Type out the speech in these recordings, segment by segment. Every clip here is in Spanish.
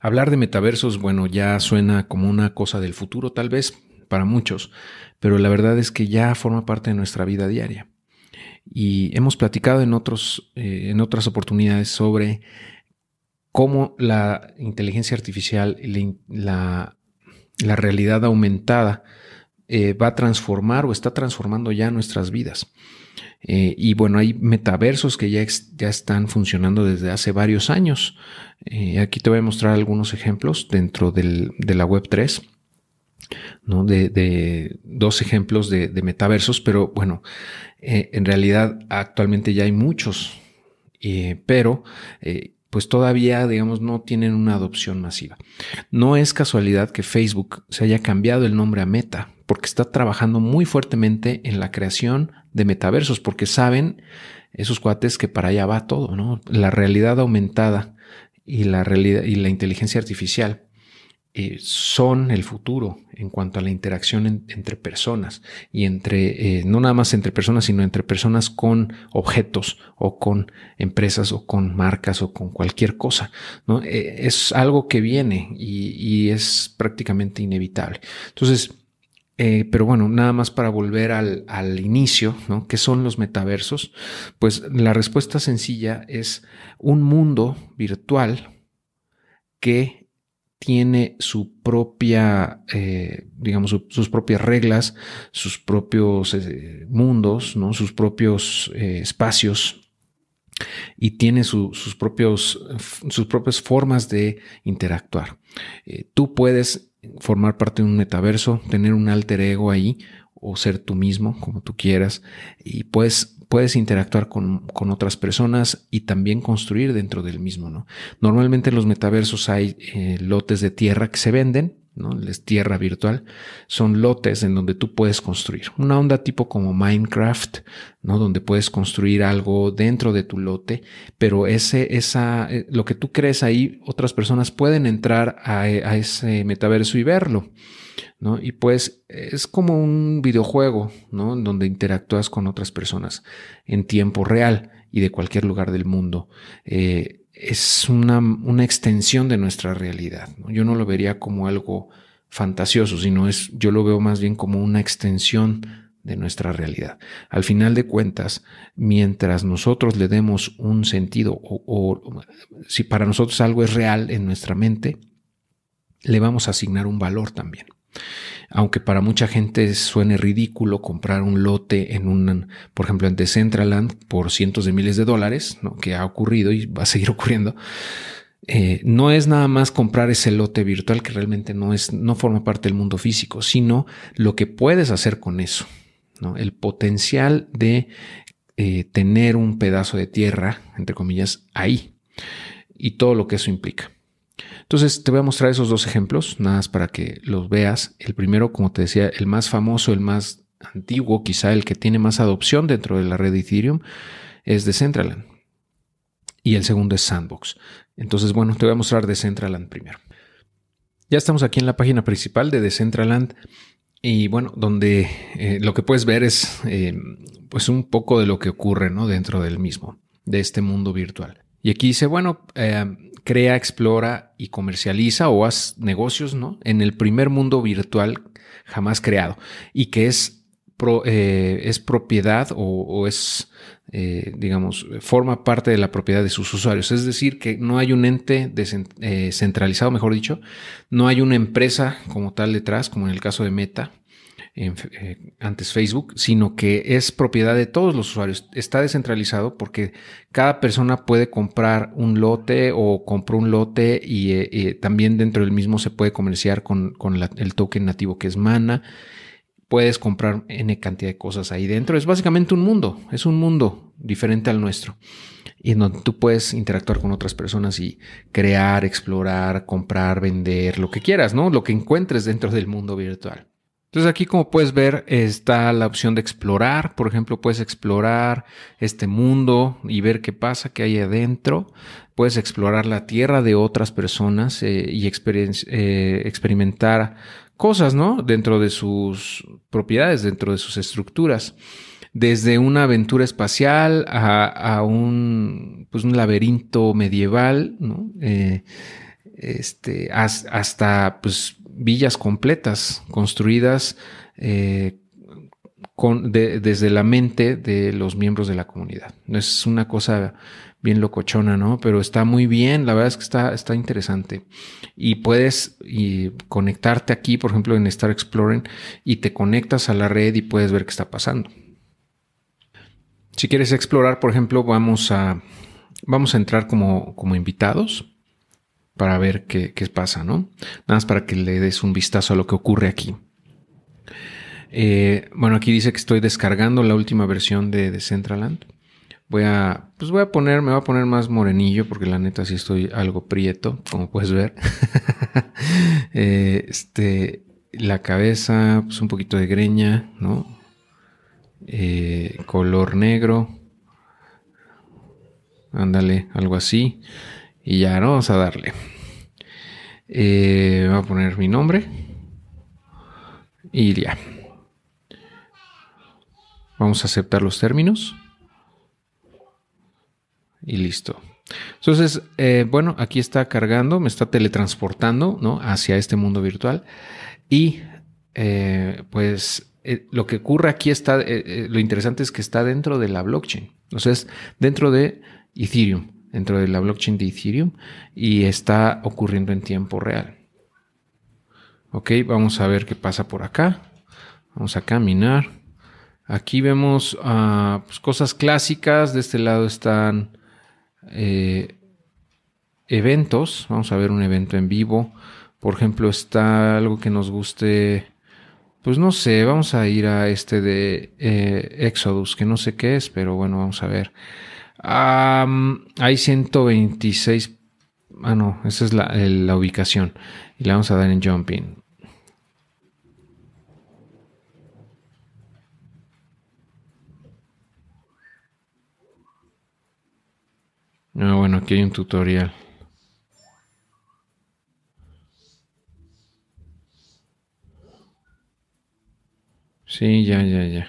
Hablar de metaversos, bueno, ya suena como una cosa del futuro tal vez para muchos, pero la verdad es que ya forma parte de nuestra vida diaria. Y hemos platicado en, otros, eh, en otras oportunidades sobre cómo la inteligencia artificial y la, realidad aumentada eh, va a transformar o está transformando ya nuestras vidas. Eh, y bueno, hay metaversos que ya, ya están funcionando desde hace varios años. Eh, aquí te voy a mostrar algunos ejemplos dentro de la web 3. ¿no? De, dos ejemplos de, metaversos, pero bueno, en realidad actualmente ya hay muchos, pero pues todavía, digamos, no tienen una adopción masiva. No es casualidad que Facebook se haya cambiado el nombre a Meta, porque está trabajando muy fuertemente en la creación de metaversos, porque saben esos cuates que para allá va todo, ¿no? La realidad aumentada y la realidad y la inteligencia artificial eh, son el futuro en cuanto a la interacción entre personas y entre, eh, no nada más entre personas, sino entre personas con objetos o con empresas o con marcas o con cualquier cosa. ¿no? Eh, es algo que viene y, y, es prácticamente inevitable. Entonces, pero bueno, nada más para volver al, al inicio, ¿no? ¿Qué son los metaversos? Pues la respuesta sencilla es un mundo virtual que tiene su propia, eh, digamos, sus propias reglas, sus propios eh, mundos, ¿no? sus propios eh, espacios y tiene sus, propios, sus propias formas de interactuar. tú puedes formar parte de un metaverso, tener un alter ego ahí o ser tú mismo, como tú quieras, y puedes puedes interactuar con, otras personas y también construir dentro del mismo, ¿no? Normalmente en los metaversos hay eh, lotes de tierra que se venden, ¿no? Es tierra virtual. Son lotes en donde tú puedes construir. Una onda tipo como Minecraft, ¿no? Donde puedes construir algo dentro de tu lote, pero ese, esa, eh, lo que tú crees ahí, otras personas pueden entrar a, a ese metaverso y verlo. ¿no? Y pues es como un videojuego, ¿no? Donde interactúas con otras personas en tiempo real y de cualquier lugar del mundo. Eh, es una, una, extensión de nuestra realidad. Yo no lo vería como algo fantasioso, sino es, yo lo veo más bien como una extensión de nuestra realidad. Al final de cuentas, mientras nosotros le demos un sentido o, o si para nosotros algo es real en nuestra mente, le vamos a asignar un valor también. Aunque para mucha gente suene ridículo comprar un lote en un, por ejemplo, en Decentraland por cientos de miles de dólares, que ha ocurrido y va a seguir ocurriendo, eh, no es nada más comprar ese lote virtual que realmente no es, no forma parte del mundo físico, sino lo que puedes hacer con eso. El potencial de eh, tener un pedazo de tierra, entre comillas, ahí y todo lo que eso implica. Entonces te voy a mostrar esos dos ejemplos, nada más para que los veas. El primero, como te decía, el más famoso, el más antiguo, quizá el que tiene más adopción dentro de la red de Ethereum, es Decentraland. Y el segundo es Sandbox. Entonces, bueno, te voy a mostrar Decentraland primero. Ya estamos aquí en la página principal de Decentraland. Y bueno, donde eh, lo que puedes ver es eh, pues un poco de lo que ocurre ¿no? dentro del mismo, de este mundo virtual. Y aquí dice, bueno, eh, crea, explora y comercializa o haz negocios, ¿no? En el primer mundo virtual jamás creado y que es, eh, es propiedad o, es, eh, digamos, forma parte de la propiedad de sus usuarios. Es decir, que no hay un ente eh, centralizado, mejor dicho, no hay una empresa como tal detrás, como en el caso de Meta, eh, antes Facebook, sino que es propiedad de todos los usuarios. Está descentralizado porque cada persona puede comprar un lote o compró un lote y eh, eh, también dentro del mismo se puede comerciar con, el token nativo que es Mana. Puedes comprar N cantidad de cosas ahí dentro. Es básicamente un mundo, es un mundo diferente al nuestro y en donde tú puedes interactuar con otras personas y crear, explorar, comprar, vender, lo que quieras, ¿no? Lo que encuentres dentro del mundo virtual. Entonces aquí como puedes ver está la opción de explorar. Por ejemplo, puedes explorar este mundo y ver qué pasa, qué hay adentro. Puedes explorar la tierra de otras personas eh, y eh, experimentar cosas, ¿no? Dentro de sus propiedades, dentro de sus estructuras. Desde una aventura espacial a, un, pues un laberinto medieval, ¿no? Eh, este, hasta pues, villas completas construidas eh, desde la mente de los miembros de la comunidad. Es una cosa bien locochona, ¿no? Pero está muy bien, la verdad es que está, está interesante. Y puedes conectarte aquí, por ejemplo, en Star Exploring, y te conectas a la red y puedes ver qué está pasando. Si quieres explorar, por ejemplo, vamos a, vamos a entrar como, como invitados para ver qué, qué, pasa, ¿no? Nada más para que le des un vistazo a lo que ocurre aquí. Eh, bueno, aquí dice que estoy descargando la última versión de Decentraland. Voy a, pues voy a poner, me voy a poner más morenillo porque la neta sí estoy algo prieto, como puedes ver. Eh, este, la cabeza, pues un poquito de greña, ¿no? Eh, color negro. Ándale, algo así. Y ya, ¿no? Vamos a darle. Eh, voy a poner mi nombre. Y ya. Vamos a aceptar los términos y listo. Entonces, eh, bueno, aquí está cargando, me está teletransportando ¿no? hacia este mundo virtual. Y eh, pues eh, lo que ocurre aquí está, lo interesante es que está dentro de la blockchain. Entonces, dentro de Ethereum, dentro de la blockchain de Ethereum y está ocurriendo en tiempo real. Ok, vamos a ver qué pasa por acá. Vamos a caminar. Aquí vemos ah, pues, cosas clásicas. De este lado están eh, eventos. Vamos a ver un evento en vivo. Por ejemplo, está algo que nos guste. Pues no sé, vamos a ir a este de eh, Exodus, que no sé qué es, pero bueno, vamos a ver. Hay 126. Ah, no, esa es la, la ubicación. Y la vamos a dar en Jumping. Ah, bueno, aquí hay un tutorial. Sí, ya, ya, ya.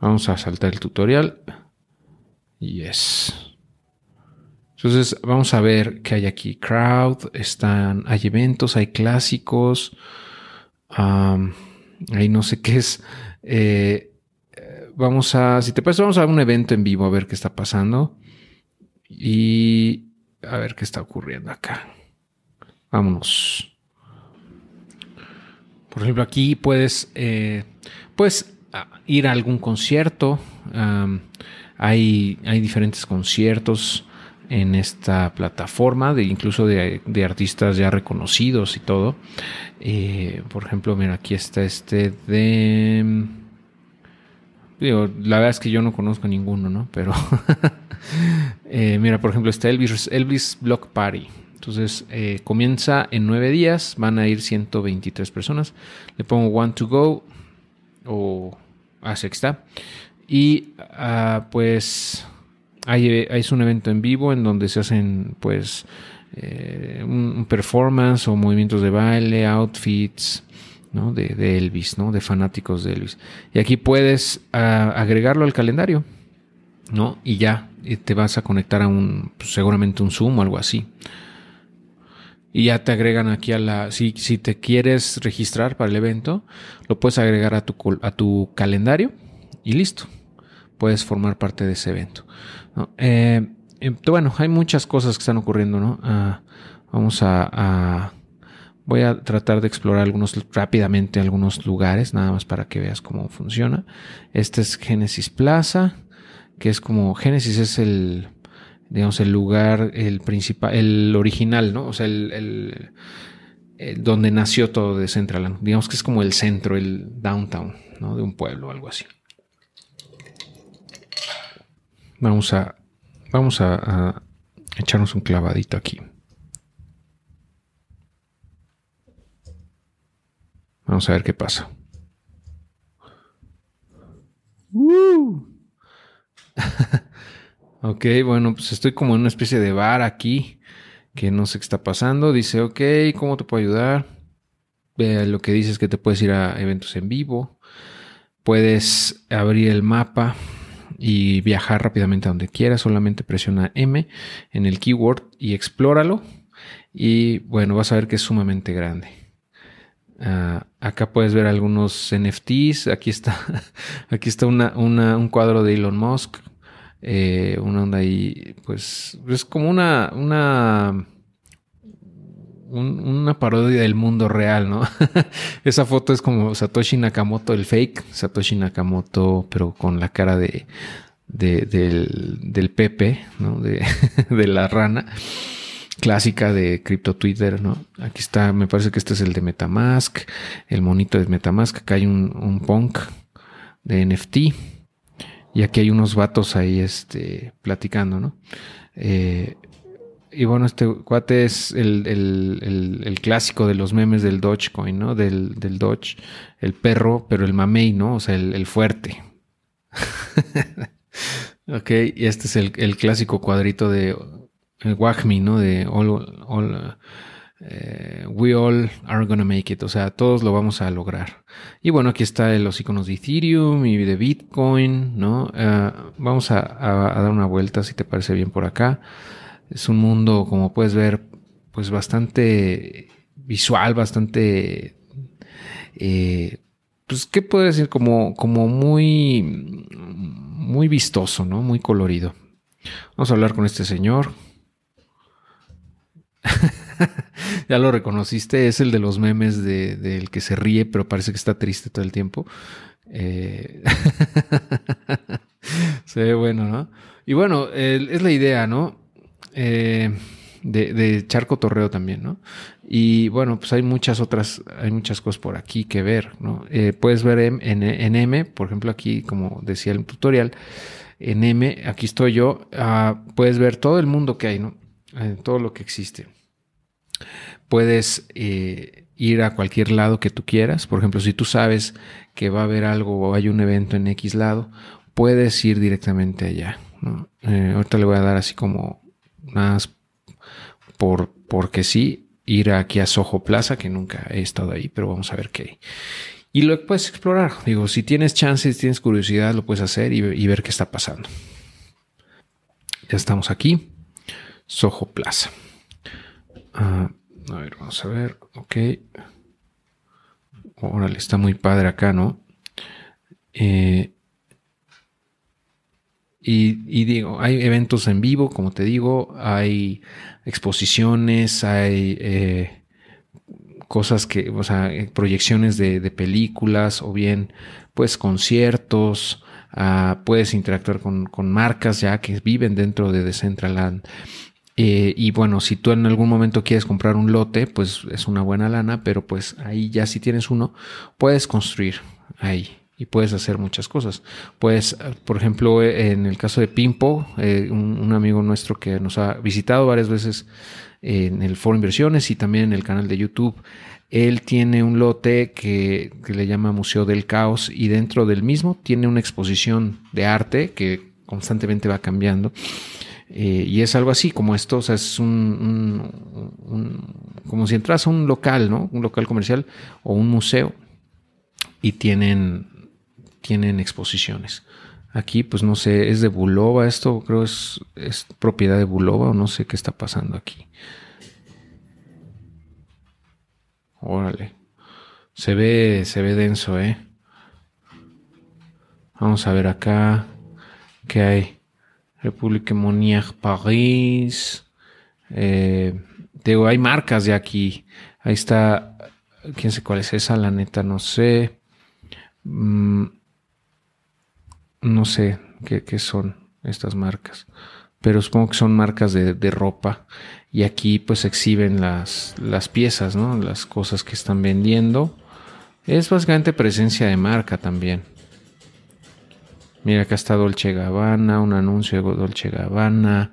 Vamos a saltar el tutorial. Yes. Entonces vamos a ver qué hay aquí. Crowd, están, hay eventos, hay clásicos. ahí no sé qué es. Eh, vamos a, si te parece, vamos a un evento en vivo a ver qué está pasando. Y a ver qué está ocurriendo acá. Vámonos. Por ejemplo, aquí puedes, eh, ir a algún concierto. Hay, diferentes conciertos en esta plataforma, de, incluso de, artistas ya reconocidos y todo. Eh, por ejemplo, mira, aquí está este de... La verdad es que yo no conozco ninguno, ¿no? Pero Eh, mira, por ejemplo, está Elvis, Elvis Block Party. Entonces eh, comienza en nueve días, van a ir 123 personas. Le pongo one to go o a sexta. Y ah, pues hay, es un evento en vivo en donde se hacen pues eh, un, performance o movimientos de baile, outfits. ¿no? De, Elvis, ¿no? de fanáticos de Elvis. Y aquí puedes ah, agregarlo al calendario. ¿no? Y ya te vas a conectar a un, pues, seguramente un Zoom o algo así. Y ya te agregan aquí a la, si, si te quieres registrar para el evento, lo puedes agregar a tu, a tu calendario y listo. Puedes formar parte de ese evento. Eh, em, bueno, hay muchas cosas que están ocurriendo, ¿no? Ah, vamos a, voy a tratar de explorar algunos rápidamente algunos lugares, nada más para que veas cómo funciona. Este es Genesis Plaza que es como Génesis es el, digamos, el lugar, el principal, el original, ¿no? O sea, el, donde nació todo de Centraland. Digamos que es como el centro, el downtown, ¿no? De un pueblo o algo así. Vamos a, vamos a, a echarnos un clavadito aquí. Vamos a ver qué pasa. ok, bueno, pues estoy como en una especie de bar aquí, que no sé qué está pasando. Dice, ok, ¿cómo te puedo ayudar? lo que dice es que te puedes ir a eventos en vivo. Puedes abrir el mapa y viajar rápidamente a donde quieras. Solamente presiona M en el keyword y explóralo. Y bueno, vas a ver que es sumamente grande. Ah, acá puedes ver algunos NFTs. Aquí está, aquí está un cuadro de Elon Musk. Eh, una onda ahí, pues, es como una, una, una parodia del mundo real, ¿no? Esa foto es como Satoshi Nakamoto, el fake, Satoshi Nakamoto, pero con la cara de, del, del Pepe, ¿no? De, de la rana clásica de Crypto Twitter, ¿no? Aquí está, me parece que este es el de Metamask, el monito de Metamask, acá hay un, un punk de NFT y aquí hay unos vatos ahí este, platicando, ¿no? Eh, y bueno, este cuate es el, clásico de los memes del Dogecoin, ¿no? Del, del Doge, el perro, pero el mamey, ¿no? O sea, el, fuerte. ok, y este es el, clásico cuadrito de el Wagmi, ¿no? De all, eh, we all are gonna make it, o sea, todos lo vamos a lograr. Y bueno, aquí está los iconos de Ethereum y de Bitcoin, ¿no? Eh, vamos a, dar una vuelta, si te parece bien por acá. Es un mundo, como puedes ver, pues bastante visual, bastante, eh, pues, ¿qué puedo decir? Como, como muy, muy vistoso, ¿no? Muy colorido. Vamos a hablar con este señor. ya lo reconociste, es el de los memes del de, que se ríe, pero parece que está triste todo el tiempo. Eh, se ve bueno, ¿no? Y bueno, es la idea, ¿no? Eh, de, echar cotorreo también, ¿no? Y bueno, pues hay muchas otras, hay muchas cosas por aquí que ver, ¿no? Eh, puedes ver en, en, M, por ejemplo, aquí, como decía el tutorial, en M, aquí estoy yo, ah, puedes ver todo el mundo que hay, ¿no? todo lo que existe. Puedes eh, ir a cualquier lado que tú quieras. Por ejemplo, si tú sabes que va a haber algo o hay un evento en X lado, puedes ir directamente allá. Eh, ahorita le voy a dar así como más por, porque sí, ir aquí a Soho Plaza, que nunca he estado ahí, pero vamos a ver qué hay. Y lo puedes explorar. Digo, si tienes chance, si tienes curiosidad, lo puedes hacer y, y ver qué está pasando. Ya estamos aquí. Soho Plaza. Ah, a ver, vamos a ver. Ok. Órale, está muy padre acá, ¿no? Eh, y, digo, hay eventos en vivo, como te digo, hay exposiciones, hay eh, cosas que, o sea, eh, proyecciones de, películas o bien, pues, conciertos. Ah, puedes interactuar con, con, marcas ya que viven dentro de Decentraland. Eh, y bueno, si tú en algún momento quieres comprar un lote, pues es una buena lana, pero pues ahí ya si tienes uno, puedes construir ahí y puedes hacer muchas cosas. Pues, por ejemplo, en el caso de Pimpo, eh, un, amigo nuestro que nos ha visitado varias veces en el foro inversiones y también en el canal de YouTube, él tiene un lote que, que le llama Museo del Caos y dentro del mismo tiene una exposición de arte que constantemente va cambiando eh, y es algo así como esto, o sea, es un, como si entras a un local, ¿no? Un local comercial o un museo y tienen, tienen exposiciones. Aquí, pues no sé, es de Bulova, esto creo es, es propiedad de Bulova o no sé qué está pasando aquí. Órale. Se ve, se ve denso, ¿eh? Vamos a ver acá qué hay. República Monier París. Eh, digo, hay marcas de aquí. Ahí está. Quién sé cuál es esa, la neta, no sé. Mm, no sé qué, son estas marcas. Pero supongo que son marcas de, ropa. Y aquí pues exhiben las, las piezas, ¿no? Las cosas que están vendiendo. Es básicamente presencia de marca también. Mira, acá está Dolce Gabbana, un anuncio de Dolce Gabbana.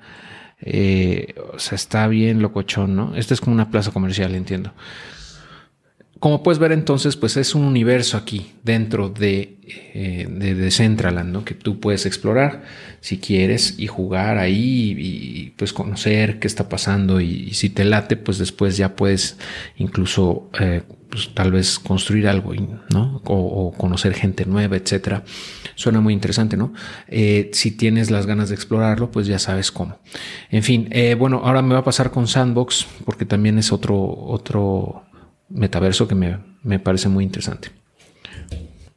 Eh, o sea, está bien locochón, ¿no? Esta es como una plaza comercial, entiendo. Como puedes ver entonces, pues es un universo aquí dentro de, eh, de, Centraland, ¿no? Que tú puedes explorar si quieres y jugar ahí y, pues conocer qué está pasando y, si te late, pues después ya puedes incluso eh, pues, tal vez construir algo, ¿no? O, conocer gente nueva, etcétera. Suena muy interesante, ¿no? Eh, si tienes las ganas de explorarlo, pues ya sabes cómo. En fin, eh, bueno, ahora me va a pasar con Sandbox, porque también es otro, otro metaverso que me, me parece muy interesante.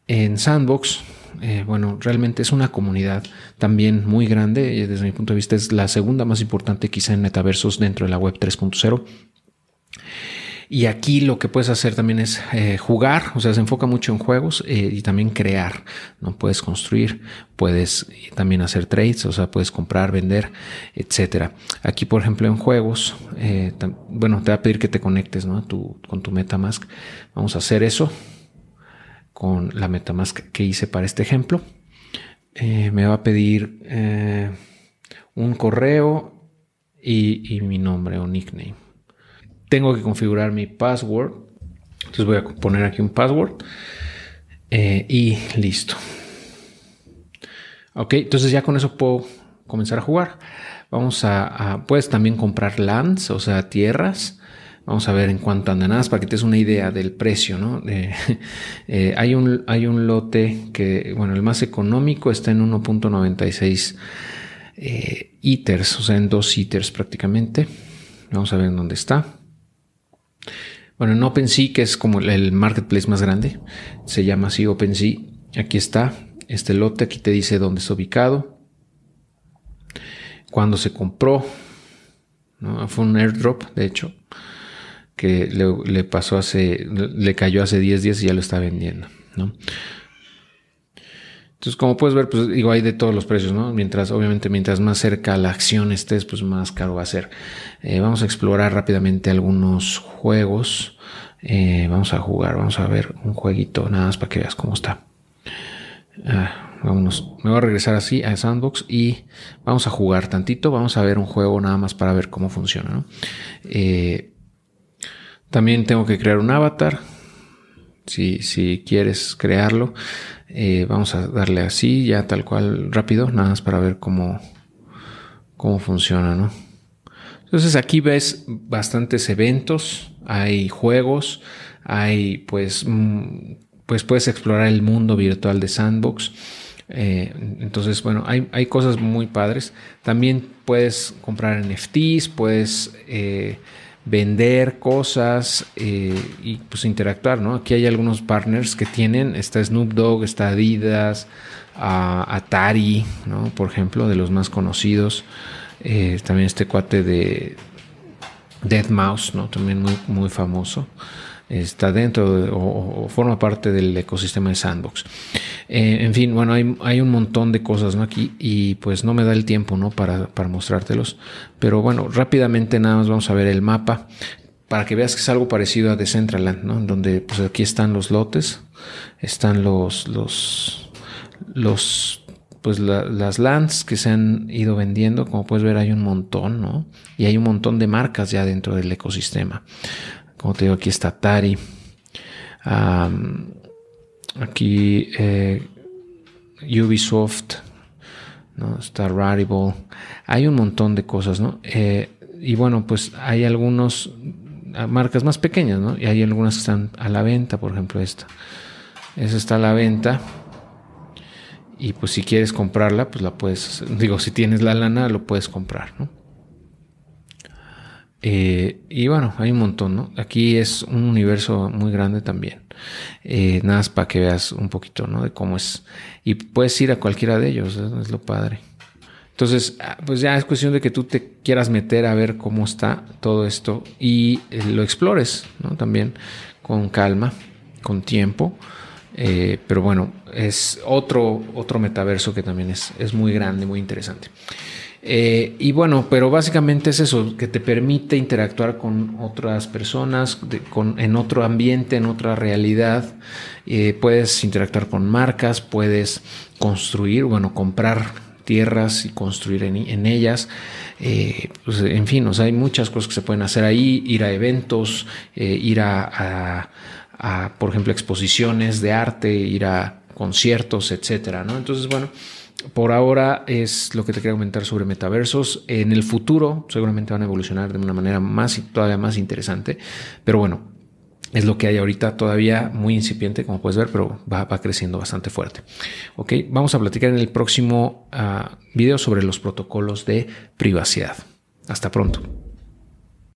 En Sandbox, eh, bueno, realmente es una comunidad también muy grande. Desde mi punto de vista es la segunda más importante quizá en metaversos dentro de la web 3.0. Y aquí lo que puedes hacer también es eh, jugar, o sea, se enfoca mucho en juegos eh, y también crear, ¿no? Puedes construir, puedes también hacer trades, o sea, puedes comprar, vender, etcétera. Aquí, por ejemplo, en juegos, eh, bueno, te va a pedir que te conectes, ¿no? con tu MetaMask. Vamos a hacer eso con la MetaMask que hice para este ejemplo. me va a pedir un correo y mi nombre o nickname tengo que configurar mi password. Entonces voy a poner aquí un password eh, y listo. Ok, entonces ya con eso puedo comenzar a jugar. Vamos a, puedes también comprar lands, o sea, tierras. Vamos a ver en cuánto andan nada para que te des una idea del precio, ¿no? Eh, hay, un, hay un lote que, bueno, el más económico está en 1.96 eh, o sea, en dos ITERs prácticamente. Vamos a ver en dónde está. Bueno, en OpenSea, que es como el marketplace más grande, se llama así OpenSea. Aquí está este lote, aquí te dice dónde está ubicado, cuándo se compró. Fue un airdrop, de hecho, que le, pasó hace, le cayó hace 10 días y ya lo está vendiendo. ¿no? Entonces, como puedes ver, pues digo, hay de todos los precios, ¿no? Mientras, obviamente, mientras más cerca la acción estés, pues más caro va a ser. Eh, vamos a explorar rápidamente algunos juegos. Eh, vamos a jugar, vamos a ver un jueguito, nada más para que veas cómo está. Ah, vámonos, me voy a regresar así a Sandbox y vamos a jugar tantito. Vamos a ver un juego nada más para ver cómo funciona, ¿no? Eh, también tengo que crear un avatar. Si, si quieres crearlo, eh, vamos a darle así, ya tal cual, rápido, nada más para ver cómo, cómo funciona, ¿no? Entonces aquí ves bastantes eventos, hay juegos, hay pues, mm, pues puedes explorar el mundo virtual de Sandbox. Eh, entonces, bueno, hay, hay, cosas muy padres. También puedes comprar NFTs, puedes eh, vender cosas eh, y pues interactuar, ¿no? Aquí hay algunos partners que tienen, está Snoop Dogg, está Adidas, Atari, ¿no? Por ejemplo, de los más conocidos. Eh, también este cuate de Dead Mouse, ¿no? También muy, muy famoso está dentro o, forma parte del ecosistema de Sandbox. Eh, en fin, bueno, hay, un montón de cosas ¿no? aquí y pues no me da el tiempo ¿no? para, para mostrártelos. Pero bueno, rápidamente nada más vamos a ver el mapa para que veas que es algo parecido a Decentraland, ¿no? Donde pues aquí están los lotes, están los, los, los pues las lands que se han ido vendiendo, como puedes ver hay un montón, ¿no? Y hay un montón de marcas ya dentro del ecosistema. Como te digo, aquí está Atari. aquí eh, Ubisoft. Está Rarible. Hay un montón de cosas, ¿no? Eh, y bueno, pues hay algunas marcas más pequeñas, ¿no? Y hay algunas que están a la venta, por ejemplo esta. Esa está a la venta. Y pues si quieres comprarla, pues la puedes, digo, si tienes la lana, lo puedes comprar, ¿no? Eh, y bueno, hay un montón, ¿no? Aquí es un universo muy grande también. Eh, nada más para que veas un poquito, ¿no? De cómo es. Y puedes ir a cualquiera de ellos, es lo padre. Entonces, ah, pues ya es cuestión de que tú te quieras meter a ver cómo está todo esto y eh, lo explores, ¿no? También con calma, con tiempo. pero bueno, es otro, otro metaverso que también es, es muy grande, muy interesante. Eh, y bueno, pero básicamente es eso, que te permite interactuar con otras personas, en otro ambiente, en otra realidad. Eh, puedes interactuar con marcas, puedes construir, bueno, comprar tierras y construir en, ellas. Eh, pues, en fin, o sea, hay muchas cosas que se pueden hacer ahí, ir a eventos, ir a, por ejemplo, exposiciones de arte, ir a conciertos, etcétera, ¿no? Entonces, bueno, por ahora es lo que te quería comentar sobre metaversos. En el futuro seguramente van a evolucionar de una manera más y todavía más interesante. Pero bueno, es lo que hay ahorita todavía muy incipiente, como puedes ver, pero va, creciendo bastante fuerte. Ok, vamos a platicar en el próximo ah, video sobre los protocolos de privacidad. Hasta pronto.